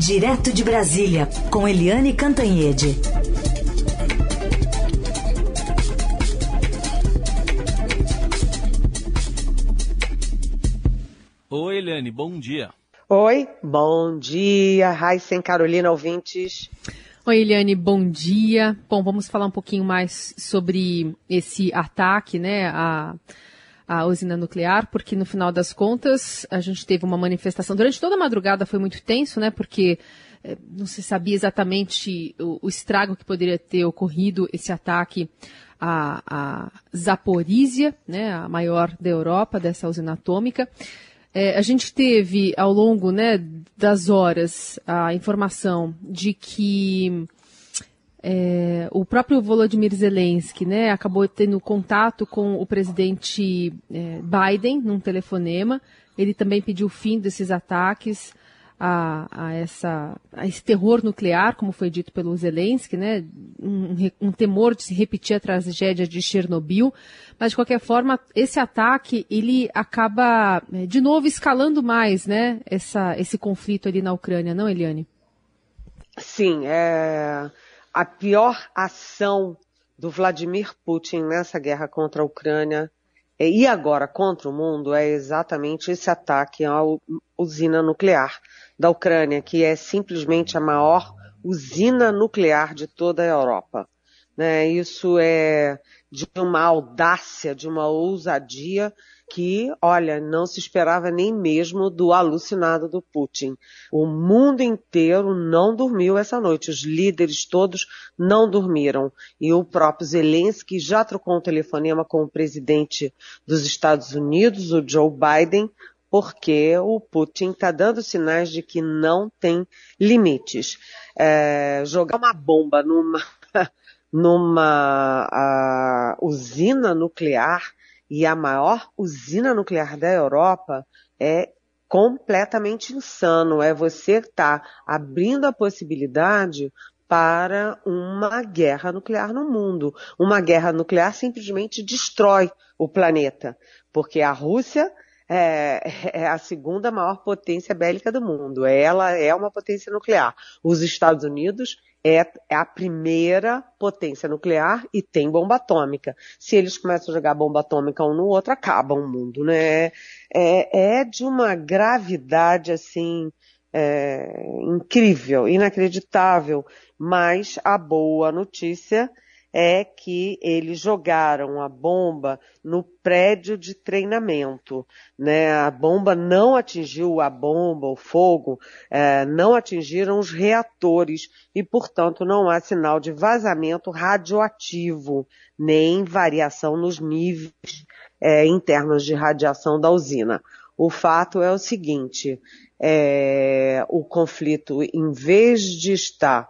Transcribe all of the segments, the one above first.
Direto de Brasília, com Eliane Cantanhede. Oi, Eliane, bom dia. Oi, bom dia. Raíssen Carolina, ouvintes. Oi, Eliane, bom dia. Bom, vamos falar um pouquinho mais sobre esse ataque, né, a, a usina nuclear, porque no final das contas a gente teve uma manifestação. Durante toda a madrugada foi muito tenso, né, porque eh, não se sabia exatamente o, o, estrago que poderia ter ocorrido esse ataque à, à Zaporizhia, né, a maior da Europa, dessa usina atômica. É, a gente teve ao longo né, das horas a informação de que é, o próprio Volodymyr Zelensky né, acabou tendo contato com o presidente é, Biden num telefonema. Ele também pediu o fim desses ataques a, a, essa, a esse terror nuclear, como foi dito pelo Zelensky, né? Um, um, temor de se repetir a tragédia de Chernobyl. Mas, de qualquer forma, esse ataque, ele acaba, é, de novo, escalando mais, né? Essa, esse conflito ali na Ucrânia, não, Eliane? Sim, é a pior ação do Vladimir Putin nessa guerra contra a Ucrânia e agora contra o mundo é exatamente esse ataque à usina nuclear da Ucrânia, que é simplesmente a maior usina nuclear de toda a Europa. Né? Isso é de uma audácia, de uma ousadia que, olha, não se esperava nem mesmo do alucinado do Putin. O mundo inteiro não dormiu essa noite. Os líderes todos não dormiram. E o próprio Zelensky já trocou um telefonema com o presidente dos Estados Unidos, o Joe Biden, porque o Putin está dando sinais de que não tem limites. É, jogar uma bomba numa, numa usina nuclear e a maior usina nuclear da Europa é completamente insano. É você estar tá abrindo a possibilidade para uma guerra nuclear no mundo. Uma guerra nuclear simplesmente destrói o planeta, porque a Rússia é, é, a segunda maior potência bélica do mundo. Ela é uma potência nuclear. Os Estados Unidos é, é a primeira potência nuclear e tem bomba atômica. Se eles começam a jogar bomba atômica um no outro, acaba o mundo, né? É, é de uma gravidade assim é, incrível, inacreditável. Mas a boa notícia é que eles jogaram a bomba no prédio de treinamento, né? A bomba não atingiu a bomba, o fogo, é, não atingiram os reatores e, portanto, não há sinal de vazamento radioativo nem variação nos níveis é, internos de radiação da usina. O fato é o seguinte: é, o conflito, em vez de estar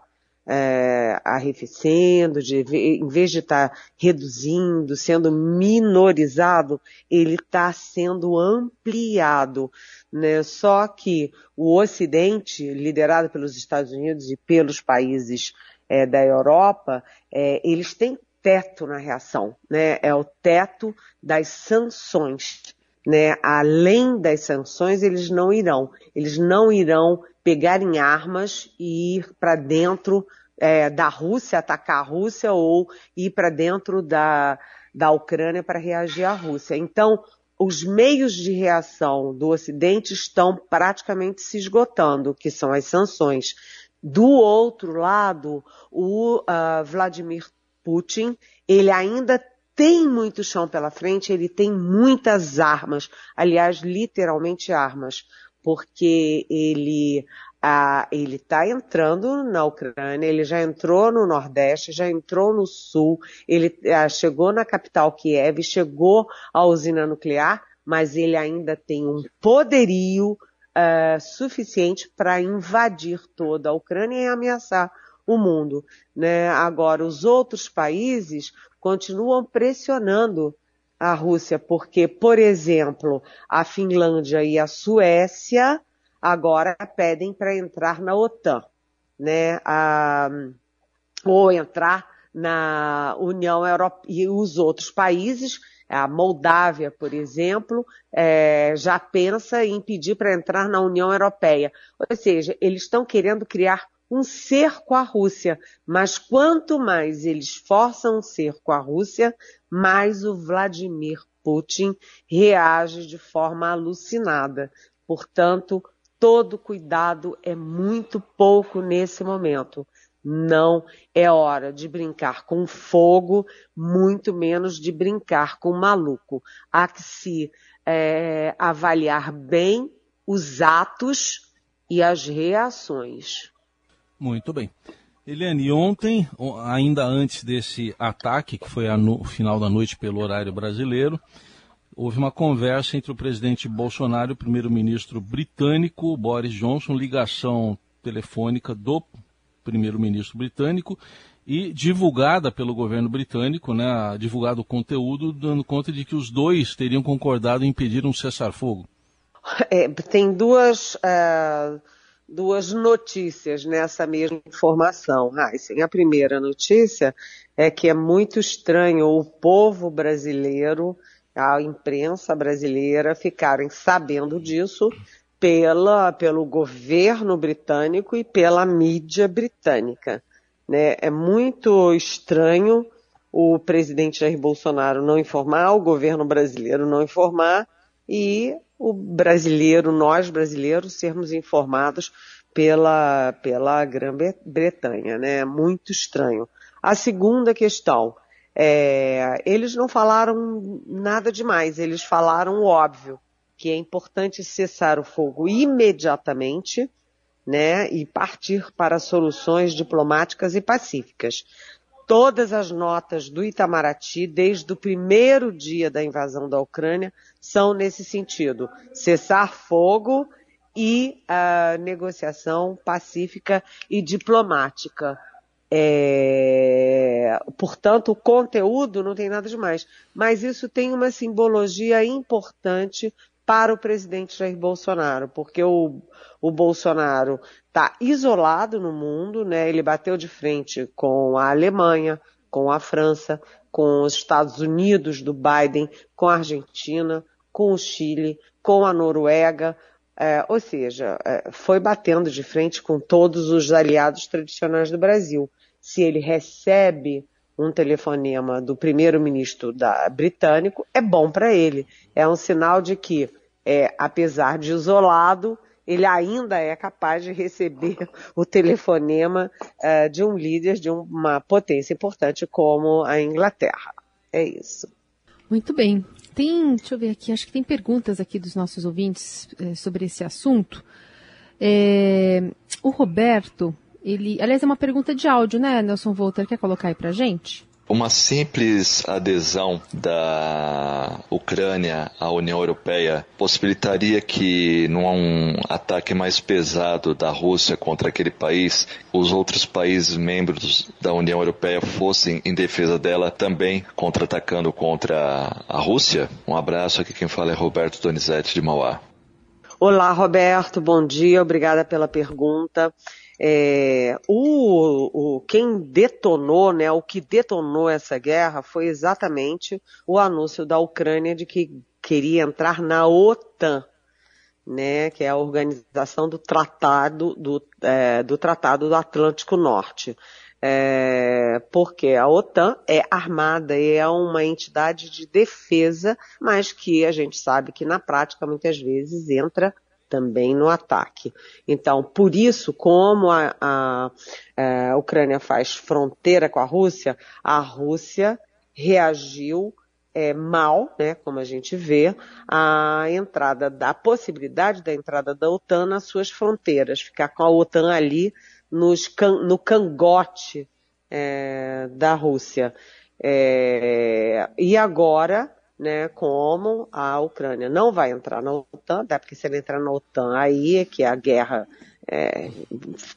é, arrefecendo, de, em vez de estar tá reduzindo, sendo minorizado, ele está sendo ampliado. Né? Só que o Ocidente, liderado pelos Estados Unidos e pelos países é, da Europa, é, eles têm teto na reação, né? É o teto das sanções. Né? Além das sanções, eles não irão. Eles não irão pegar em armas e ir para dentro é, da Rússia, atacar a Rússia ou ir para dentro da, da Ucrânia para reagir à Rússia. Então, os meios de reação do Ocidente estão praticamente se esgotando, que são as sanções. Do outro lado, o uh, Vladimir Putin, ele ainda tem muito chão pela frente, ele tem muitas armas, aliás, literalmente armas, porque ele ah, ele está entrando na Ucrânia, ele já entrou no Nordeste, já entrou no Sul, ele ah, chegou na capital Kiev, chegou à usina nuclear, mas ele ainda tem um poderio ah, suficiente para invadir toda a Ucrânia e ameaçar o mundo. Né? Agora, os outros países continuam pressionando a Rússia, porque, por exemplo, a Finlândia e a Suécia agora pedem para entrar na OTAN, né? Ou entrar na União Europeia e os outros países A Moldávia, por exemplo, é, já pensa em pedir para entrar na União Europeia. Ou seja, eles estão querendo criar um cerco à Rússia. Mas quanto mais eles forçam um cerco à Rússia, mais o Vladimir Putin reage de forma alucinada. Portanto, todo cuidado é muito pouco nesse momento. Não é hora de brincar com fogo, muito menos de brincar com maluco. Há que se é, avaliar bem os atos e as reações. Muito bem. Eliane, ontem, ainda antes desse ataque, que foi no final da noite pelo horário brasileiro, houve uma conversa entre o presidente Bolsonaro e o primeiro-ministro britânico Boris Johnson, ligação telefônica do primeiro-ministro britânico e divulgada pelo governo britânico, né, divulgado o conteúdo, dando conta de que os dois teriam concordado em impedir um cessar-fogo. É, tem duas, uh, duas notícias nessa mesma informação, Heisen. A primeira notícia é que é muito estranho o povo brasileiro, a imprensa brasileira ficarem sabendo disso pela, pelo governo britânico e pela mídia britânica. Né? É muito estranho o presidente Jair Bolsonaro não informar, o governo brasileiro não informar e o brasileiro, nós brasileiros, sermos informados pela, pela Grã-Bretanha, né? É muito estranho. A segunda questão, é, eles não falaram nada demais, eles falaram o óbvio que é importante cessar o fogo imediatamente, né, e partir para soluções diplomáticas e pacíficas. Todas as notas do Itamaraty, desde o primeiro dia da invasão da Ucrânia, são nesse sentido: cessar fogo e a negociação pacífica e diplomática. É, portanto, o conteúdo não tem nada demais, mas isso tem uma simbologia importante para o presidente Jair Bolsonaro, porque o, o Bolsonaro está isolado no mundo, né? Ele bateu de frente com a Alemanha, com a França, com os Estados Unidos do Biden, com a Argentina, com o Chile, com a Noruega, é, ou seja, é, foi batendo de frente com todos os aliados tradicionais do Brasil. Se ele recebe um telefonema do primeiro-ministro britânico, é bom para ele. É um sinal de que é, apesar de isolado, ele ainda é capaz de receber o telefonema é, de um líder de uma potência importante como a Inglaterra. É isso. Muito bem. Tem, deixa eu ver aqui, acho que tem perguntas aqui dos nossos ouvintes é, sobre esse assunto. É, o Roberto, ele, aliás, é uma pergunta de áudio, né, Nelson Volter? Quer colocar aí pra gente? Uma simples adesão da Ucrânia à União Europeia possibilitaria que, num ataque mais pesado da Rússia contra aquele país, os outros países membros da União Europeia fossem em defesa dela também contra-atacando contra a Rússia? Um abraço, aqui quem fala é Roberto Donizete de Mauá. Olá, Roberto, bom dia, obrigada pela pergunta. É, o, o, quem detonou, né, o que detonou essa guerra foi exatamente o anúncio da Ucrânia de que queria entrar na OTAN, né, que é a organização do Tratado do, é, do Tratado do Atlântico Norte. É, porque a OTAN é armada e é uma entidade de defesa, mas que a gente sabe que na prática muitas vezes entra também no ataque. Então, por isso, como a, a, a Ucrânia faz fronteira com a Rússia, a Rússia reagiu é, mal, né, como a gente vê, a entrada da possibilidade da entrada da OTAN nas suas fronteiras, ficar com a OTAN ali nos, no cangote é, da Rússia. É, e agora né, como a Ucrânia não vai entrar na OTAN, até porque se ela entrar na OTAN, aí é que a guerra é,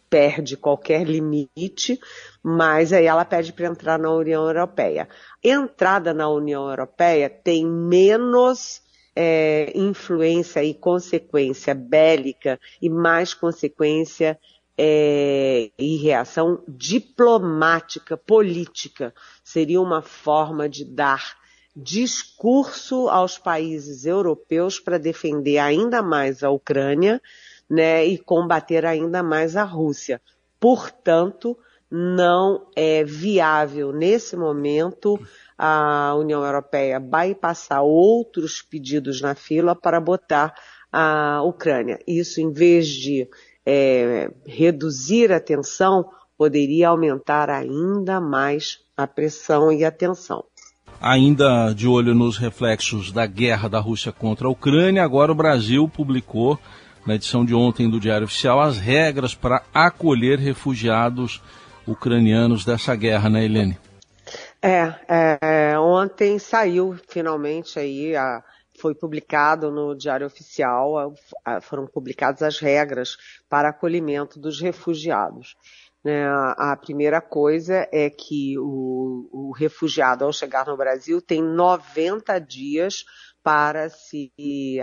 perde qualquer limite, mas aí ela pede para entrar na União Europeia. Entrada na União Europeia tem menos é, influência e consequência bélica e mais consequência é, e reação diplomática, política. Seria uma forma de dar discurso aos países europeus para defender ainda mais a Ucrânia, né, e combater ainda mais a Rússia. Portanto, não é viável nesse momento a União Europeia bypassar outros pedidos na fila para botar a Ucrânia. Isso, em vez de é, reduzir a tensão, poderia aumentar ainda mais a pressão e a tensão. Ainda de olho nos reflexos da guerra da Rússia contra a Ucrânia, agora o Brasil publicou, na edição de ontem do Diário Oficial, as regras para acolher refugiados ucranianos dessa guerra, né, Helene? É, é ontem saiu finalmente aí a, foi publicado no Diário Oficial, foram publicadas as regras para acolhimento dos refugiados. Né? A primeira coisa é que o, o refugiado, ao chegar no Brasil, tem 90 dias para se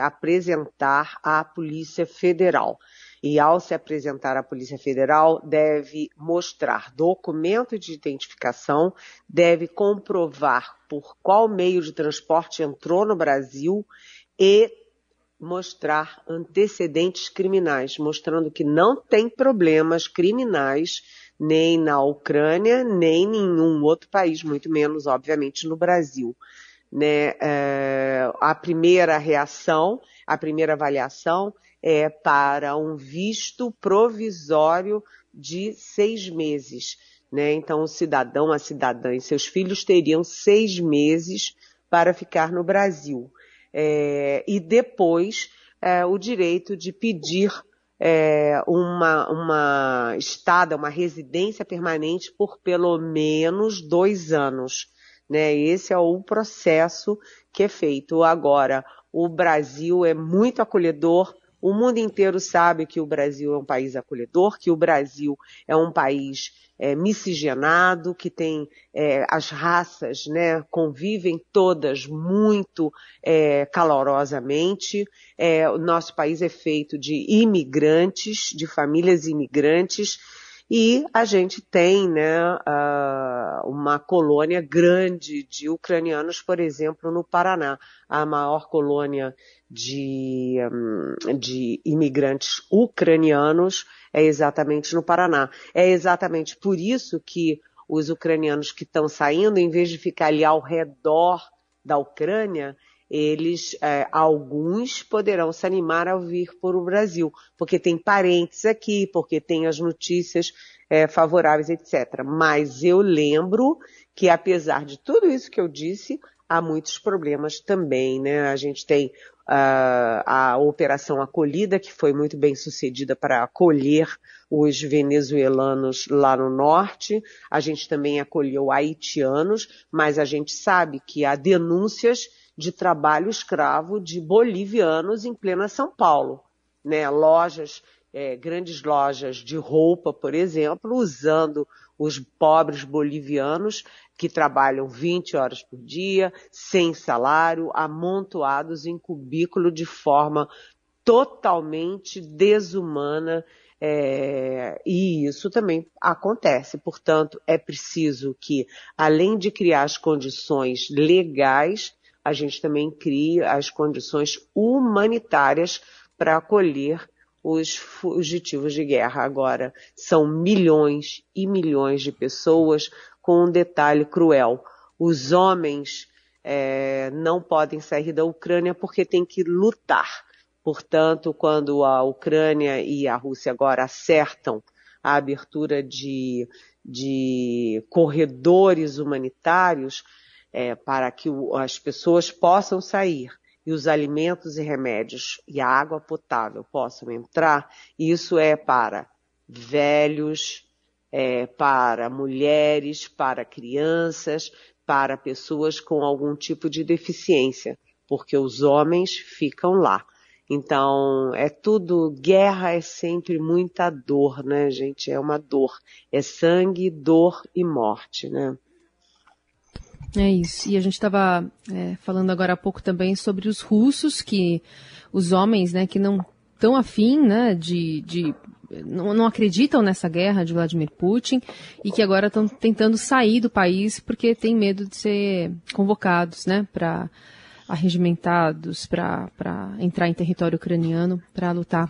apresentar à Polícia Federal. E ao se apresentar à Polícia Federal, deve mostrar documento de identificação, deve comprovar por qual meio de transporte entrou no Brasil e mostrar antecedentes criminais, mostrando que não tem problemas criminais nem na Ucrânia, nem em nenhum outro país, muito menos, obviamente, no Brasil. Né? É, a primeira reação, a primeira avaliação é para um visto provisório de seis meses. Né? Então, o cidadão, a cidadã e seus filhos teriam seis meses para ficar no Brasil é, e depois é, o direito de pedir é, uma, uma estada, uma residência permanente por pelo menos dois anos. Né? Esse é o processo que é feito. Agora, o Brasil é muito acolhedor, o mundo inteiro sabe que o Brasil é um país acolhedor, que o Brasil é um país é, miscigenado, que tem é, as raças, né, convivem todas muito é, calorosamente. É, o nosso país é feito de imigrantes, de famílias imigrantes, e a gente tem né, uma colônia grande de ucranianos, por exemplo, no Paraná, a maior colônia de, um, de imigrantes ucranianos é exatamente no Paraná. É exatamente por isso que os ucranianos que estão saindo, em vez de ficar ali ao redor da Ucrânia, eles, é, alguns poderão se animar a vir para o Brasil, porque tem parentes aqui, porque tem as notícias é, favoráveis, etc. Mas eu lembro que, apesar de tudo isso que eu disse, há muitos problemas também, né? A gente tem uh, a Operação Acolhida, que foi muito bem sucedida para acolher os venezuelanos lá no norte. A gente também acolheu haitianos, mas a gente sabe que há denúncias de trabalho escravo de bolivianos em plena São Paulo. Né? Lojas, é, grandes lojas de roupa, por exemplo, usando os pobres bolivianos que trabalham 20 horas por dia, sem salário, amontoados em cubículo de forma totalmente desumana. É, e isso também acontece. Portanto, é preciso que, além de criar as condições legais, a gente também cria as condições humanitárias para acolher os fugitivos de guerra. Agora, são milhões e milhões de pessoas, com um detalhe cruel. Os homens é, não podem sair da Ucrânia porque têm que lutar. Portanto, quando a Ucrânia e a Rússia agora acertam a abertura de, de corredores humanitários, é, para que o, as pessoas possam sair e os alimentos e remédios e a água potável possam entrar, isso é para velhos, é, para mulheres, para crianças, para pessoas com algum tipo de deficiência, porque os homens ficam lá. Então, é tudo, guerra é sempre muita dor, né, gente? É uma dor. É sangue, dor e morte, né? É isso. E a gente estava é, falando agora há pouco também sobre os russos, que os homens, né, que não tão afim né, de, de não, não, acreditam nessa guerra de Vladimir Putin e que agora estão tentando sair do país porque têm medo de ser convocados né, para arregimentados, para entrar em território ucraniano, para lutar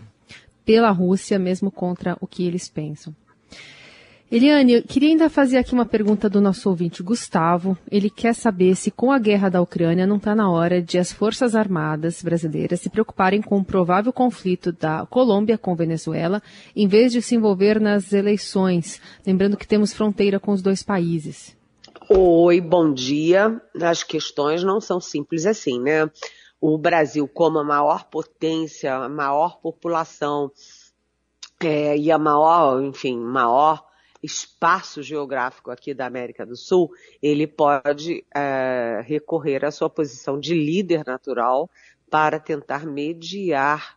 pela Rússia, mesmo contra o que eles pensam. Eliane, eu queria ainda fazer aqui uma pergunta do nosso ouvinte Gustavo. Ele quer saber se com a guerra da Ucrânia não está na hora de as Forças Armadas brasileiras se preocuparem com o provável conflito da Colômbia com Venezuela, em vez de se envolver nas eleições, lembrando que temos fronteira com os dois países. Oi, bom dia. As questões não são simples assim, né? O Brasil, como a maior potência, a maior população é, e a maior, enfim, maior espaço geográfico aqui da América do Sul, ele pode é, recorrer à sua posição de líder natural para tentar mediar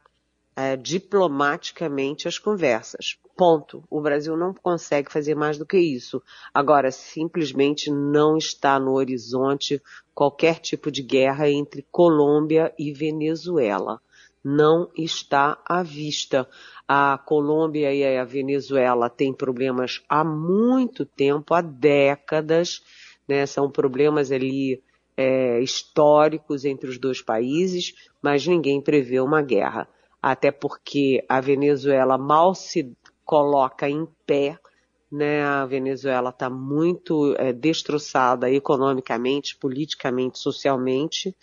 é, diplomaticamente as conversas. Ponto. O Brasil não consegue fazer mais do que isso. Agora, simplesmente não está no horizonte qualquer tipo de guerra entre Colômbia e Venezuela. Não está à vista. A Colômbia e a Venezuela têm problemas há muito tempo, há décadas, né? São problemas ali é, históricos entre os dois países, mas ninguém prevê uma guerra. Até porque a Venezuela mal se coloca em pé, né? A Venezuela está muito é, destroçada economicamente, politicamente, socialmente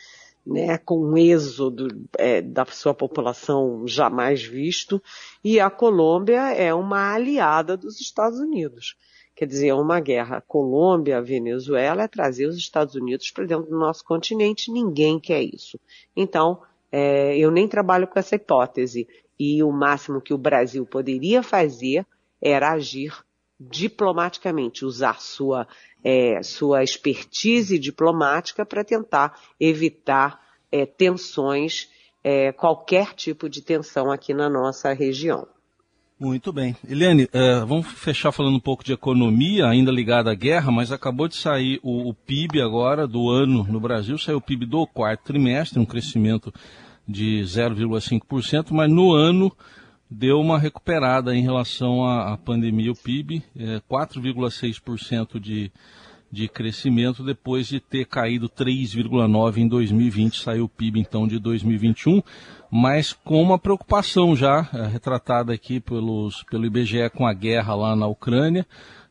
né, com um êxodo é, da sua população jamais visto, e a Colômbia é uma aliada dos Estados Unidos. Quer dizer, uma guerra Colômbia-Venezuela é trazer os Estados Unidos para dentro do nosso continente, ninguém quer isso. Então, é, eu nem trabalho com essa hipótese, e o máximo que o Brasil poderia fazer era agir diplomaticamente, usar sua é, sua expertise diplomática para tentar evitar é, tensões, é, qualquer tipo de tensão aqui na nossa região. Muito bem. Eliane, é, vamos fechar falando um pouco de economia, ainda ligada à guerra, mas acabou de sair o, o, PIB agora do ano no Brasil, saiu o PIB do quarto trimestre, um crescimento de 0,5%, mas no ano deu uma recuperada em relação à, à pandemia. O PIB, é, 4,6% de, de crescimento depois de ter caído 3,9% em 2020. Saiu o PIB então de 2021, mas com uma preocupação já é, retratada aqui pelos, pelo IBGE com a guerra lá na Ucrânia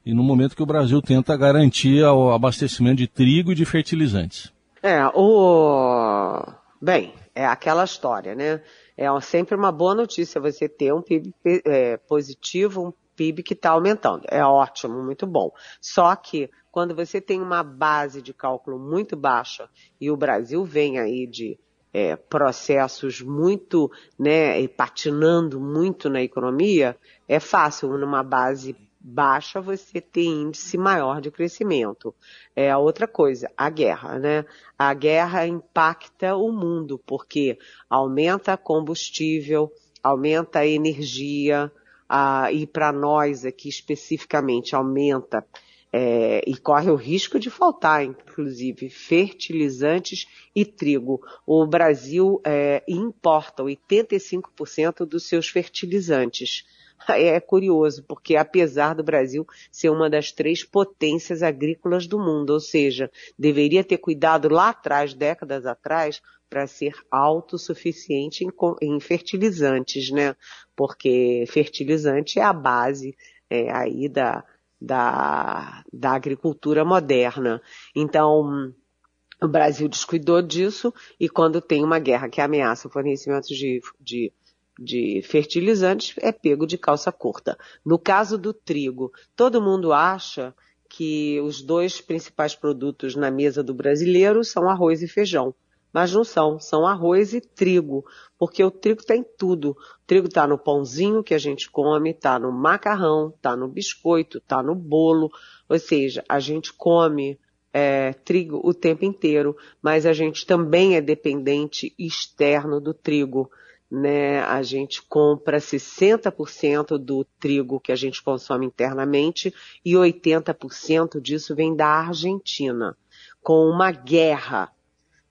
e no momento que o Brasil tenta garantir o abastecimento de trigo e de fertilizantes. É, o. Bem, é aquela história, né? É sempre uma boa notícia você ter um PIB é, positivo, um PIB que está aumentando. É ótimo, muito bom. Só que quando você tem uma base de cálculo muito baixa e o Brasil vem aí de é, processos muito, né, patinando muito na economia, é fácil numa base baixa você ter índice maior de crescimento. É a outra coisa, a guerra, né? A guerra impacta o mundo porque aumenta combustível, aumenta a energia, e para nós aqui especificamente aumenta é, e corre o risco de faltar, inclusive, fertilizantes e trigo. O Brasil é, importa 85% dos seus fertilizantes é curioso, porque apesar do Brasil ser uma das três potências agrícolas do mundo, ou seja, deveria ter cuidado lá atrás, décadas atrás, para ser autossuficiente em, fertilizantes, né? Porque fertilizante é a base é, aí da, da, da agricultura moderna. Então, o Brasil descuidou disso e quando tem uma guerra que ameaça o fornecimento de, de de fertilizantes é pego de calça curta. No caso do trigo, todo mundo acha que os dois principais produtos na mesa do brasileiro são arroz e feijão. Mas não são, são arroz e trigo, porque o trigo está em tudo. O trigo está no pãozinho que a gente come, está no macarrão, está no biscoito, está no bolo. Ou seja, a gente come é, trigo o tempo inteiro, mas a gente também é dependente externo do trigo né, a gente compra 60% do trigo que a gente consome internamente e 80% disso vem da Argentina. Com uma guerra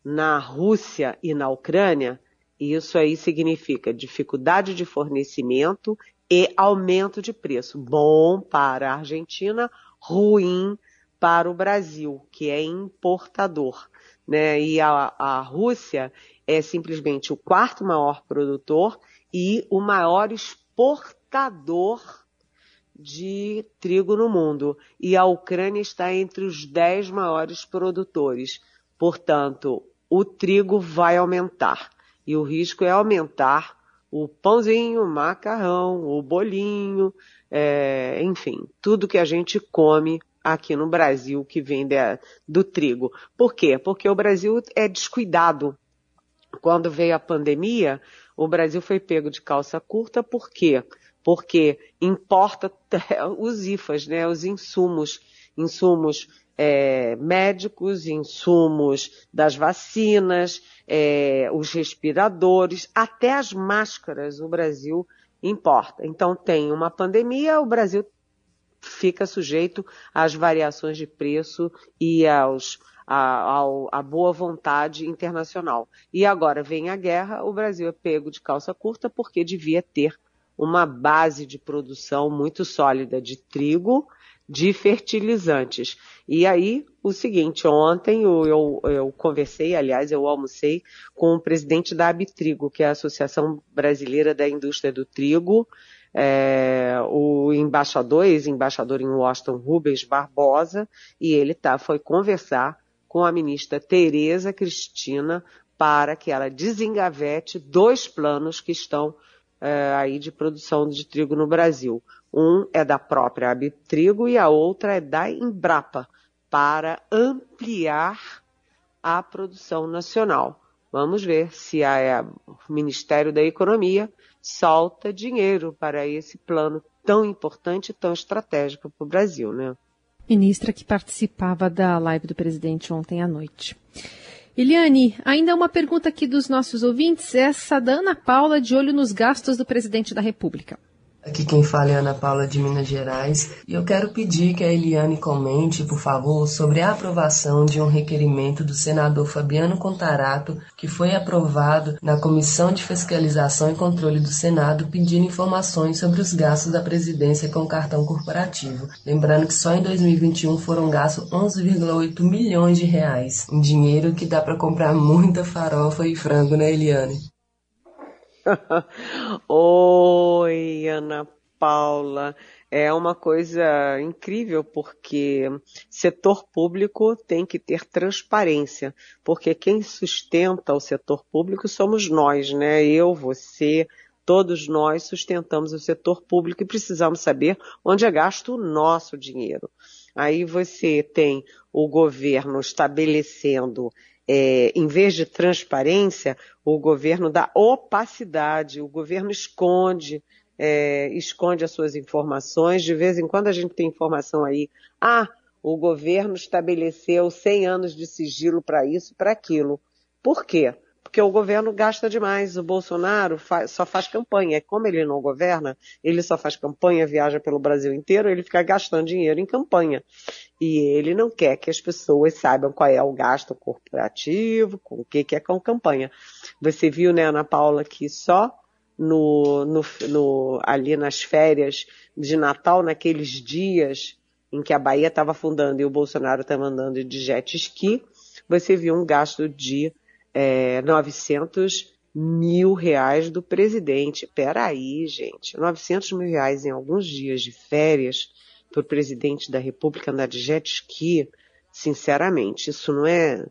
na Rússia e na Ucrânia, Isso aí significa dificuldade de fornecimento e aumento de preço. Bom para a Argentina, ruim para o Brasil, que é importador. Né? E a, a Rússia é simplesmente o quarto maior produtor e o maior exportador de trigo no mundo. E a Ucrânia está entre os dez maiores produtores. Portanto, o trigo vai aumentar. E o risco é aumentar o pãozinho, o macarrão, o bolinho, é, enfim, tudo que a gente come aqui no Brasil que vem de, do trigo. Por quê? Porque o Brasil é descuidado. Quando veio a pandemia, o Brasil foi pego de calça curta, por quê? Porque importa os IFAs, né, os insumos, insumos é, médicos, insumos das vacinas, é, os respiradores, até as máscaras o Brasil importa. Então tem uma pandemia, o Brasil fica sujeito às variações de preço e aos, a, boa vontade internacional. E agora vem a guerra, o Brasil é pego de calça curta porque devia ter uma base de produção muito sólida de trigo, de fertilizantes. E aí, o seguinte, ontem eu, eu, eu, conversei, aliás, eu almocei com o presidente da Abitrigo, que é a Associação Brasileira da Indústria do Trigo, é, o embaixador, ex-embaixador em Washington, Rubens Barbosa, e ele tá, foi conversar com a ministra Tereza Cristina para que ela desengavete dois planos que estão é, aí de produção de trigo no Brasil. Um é da própria Abitrigo e a outra é da Embrapa, para ampliar a produção nacional. Vamos ver se a, o Ministério da Economia solta dinheiro para esse plano tão importante e tão estratégico para o Brasil, né? Ministra que participava da live do presidente ontem à noite. Eliane, ainda uma pergunta aqui dos nossos ouvintes, essa da Ana Paula de olho nos gastos do presidente da República. Aqui quem fala é Ana Paula de Minas Gerais e eu quero pedir que a Eliane comente, por favor, sobre a aprovação de um requerimento do senador Fabiano Contarato, que foi aprovado na Comissão de Fiscalização e Controle do Senado, pedindo informações sobre os gastos da presidência com cartão corporativo. Lembrando que só em 2021 foram gastos 11,8 milhões de reais, um dinheiro que dá para comprar muita farofa e frango, né, Eliane? Oi, Ana Paula. É uma coisa incrível porque setor público tem que ter transparência, porque quem sustenta o setor público somos nós, né? Eu, você, todos nós sustentamos o setor público e precisamos saber onde é gasto o nosso dinheiro. Aí você tem o governo estabelecendo é, em vez de transparência, o governo dá opacidade, o governo esconde, é, esconde as suas informações. De vez em quando a gente tem informação aí, ah, o governo estabeleceu 100 anos de sigilo para isso, para aquilo. Por quê? Porque o governo gasta demais. O Bolsonaro faz, só faz campanha. Como ele não governa, ele só faz campanha, viaja pelo Brasil inteiro, ele fica gastando dinheiro em campanha. E ele não quer que as pessoas saibam qual é o gasto corporativo, com o que, que é com campanha. Você viu, né, Ana Paula, que só no, no, no, ali nas férias de Natal, naqueles dias em que a Bahia estava afundando e o Bolsonaro estava andando de jet ski, você viu um gasto de é, 900 mil reais do presidente. Peraí, gente, 900 mil reais em alguns dias de férias para o presidente da República andar de jet ski, sinceramente, isso não é,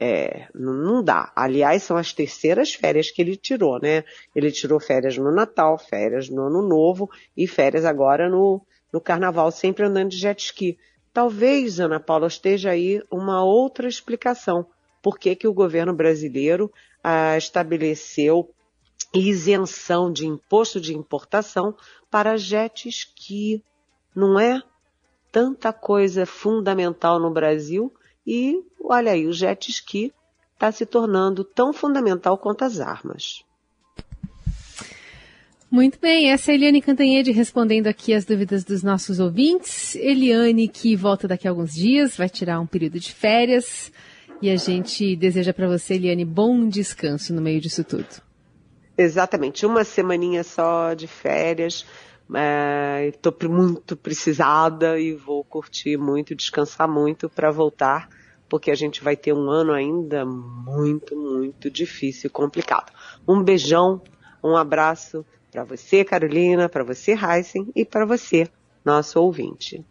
é, não dá. Aliás, são as terceiras férias que ele tirou, né? Ele tirou férias no Natal, férias no Ano Novo e férias agora no, no Carnaval, sempre andando de jet ski. Talvez, Ana Paula, esteja aí uma outra explicação por que, que o governo brasileiro ah, estabeleceu isenção de imposto de importação para jet ski. Não é? Tanta coisa fundamental no Brasil e, olha aí, o jet ski está se tornando tão fundamental quanto as armas. Muito bem, essa é a Eliane Cantanhede respondendo aqui as dúvidas dos nossos ouvintes. Eliane que volta daqui a alguns dias, vai tirar um período de férias. E a gente deseja para você, Eliane, bom descanso no meio disso tudo. Exatamente, uma semaninha só de férias. Estou é, muito precisada e vou curtir muito, descansar muito para voltar, porque a gente vai ter um ano ainda muito, muito difícil e complicado. Um beijão, um abraço para você, Carolina, para você, Heisen, e para você, nosso ouvinte.